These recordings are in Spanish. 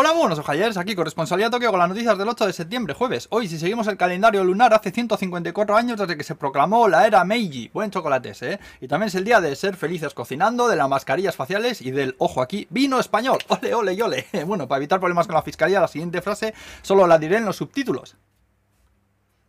Hola, buenos ojallers, aquí corresponsalía Tokio con las noticias del 8 de septiembre, jueves. Hoy, si seguimos el calendario lunar, hace 154 años desde que se proclamó la era Meiji. Buen chocolates, ¿eh? Y también es el día de ser felices cocinando, de las mascarillas faciales y del, ojo aquí, vino español. Ole, ole ole. Bueno, para evitar problemas con la fiscalía, la siguiente frase solo la diré en los subtítulos.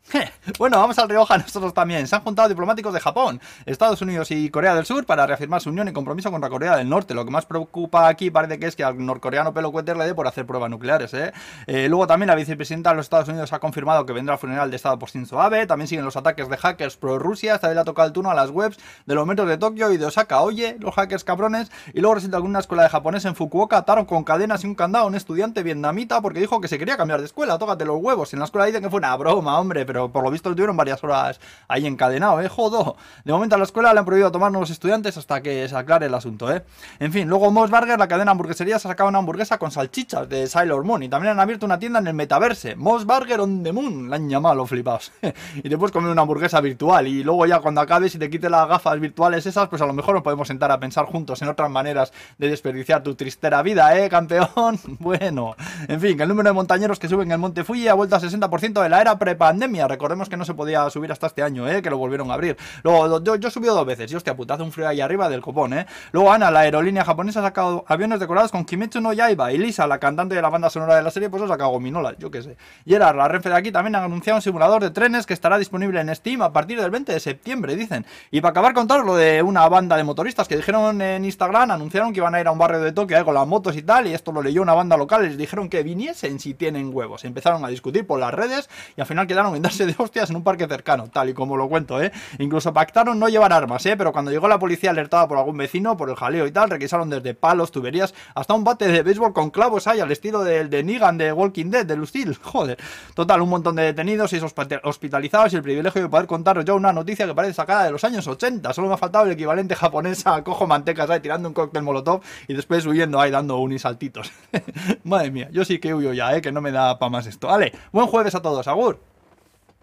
Bueno, vamos al Rioja nosotros también. Se han juntado diplomáticos de Japón, Estados Unidos y Corea del Sur para reafirmar su unión y compromiso contra Corea del Norte. Lo que más preocupa aquí parece que es que al norcoreano pelo cueter le dé por hacer pruebas nucleares. ¿eh? ¿eh? luego también la vicepresidenta de los Estados Unidos ha confirmado que vendrá al funeral de Estado por Shinzo Abe. También siguen los ataques de hackers pro Rusia. Esta vez le ha tocado el turno a las webs de los metros de Tokio y de Osaka. Oye, los hackers cabrones. Y luego resulta que una escuela de japonés en Fukuoka ataron con cadenas y un candado a un estudiante vietnamita porque dijo que se quería cambiar de escuela. Tócate los huevos. En la escuela dicen que fue una broma, hombre, pero por lo visto tuvieron varias horas ahí encadenado, ¿eh? Jodo. De momento a la escuela le han prohibido tomar nuevos estudiantes hasta que se aclare el asunto, ¿eh? En fin, luego Moss Burger, la cadena hamburguesería, se ha sacado una hamburguesa con salchichas de Sailor Moon y también han abierto una tienda en el metaverse. Moss Burger on the Moon, la han llamado los flipados. y te puedes comer una hamburguesa virtual y luego ya cuando acabes y te quites las gafas virtuales esas, pues a lo mejor nos podemos sentar a pensar juntos en otras maneras de desperdiciar tu tristera vida, ¿eh, campeón? bueno, en fin, el número de montañeros que suben el Monte Fuji ha vuelto a 60% de la era prepandemia. Recordemos que no se podía subir hasta este año, ¿eh? Que lo volvieron a abrir. Luego, yo, he subido dos veces, y hostia, putazo un frío ahí arriba del copón, ¿eh? Luego Ana, la aerolínea japonesa, ha sacado aviones decorados con Kimetsu no Yaiba. Y Lisa, la cantante de la banda sonora de la serie, pues ha sacado gominolas, yo qué sé. Y era la Renfe de aquí también ha anunciado un simulador de trenes que estará disponible en Steam a partir del 20 de septiembre, dicen. Y para acabar con todo lo de una banda de motoristas que dijeron en Instagram, anunciaron que iban a ir a un barrio de Tokio eh, con las motos y tal, y esto lo leyó una banda local, les dijeron que viniesen si tienen huevos. Empezaron a discutir por las redes y al final quedaron en darse de hostias en un parque cercano tal y como lo cuento, ¿eh? Incluso pactaron no llevar armas, ¿eh? Pero cuando llegó la policía alertada por algún vecino, por el jaleo y tal, requisaron desde palos, tuberías, hasta un bate de béisbol con clavos ahí, al estilo del de Negan de Walking Dead, de Lucille, joder. Total, un montón de detenidos y hospitalizados y el privilegio de poder contaros yo una noticia que parece sacada de los años 80. Solo me ha faltado el equivalente japonés a cojo mantecas ahí tirando un cóctel molotov y después huyendo ahí dando unis saltitos. Madre mía, yo sí que huyo ya, ¿eh? Que no me da para más esto. Vale, buen jueves a todos, Agur.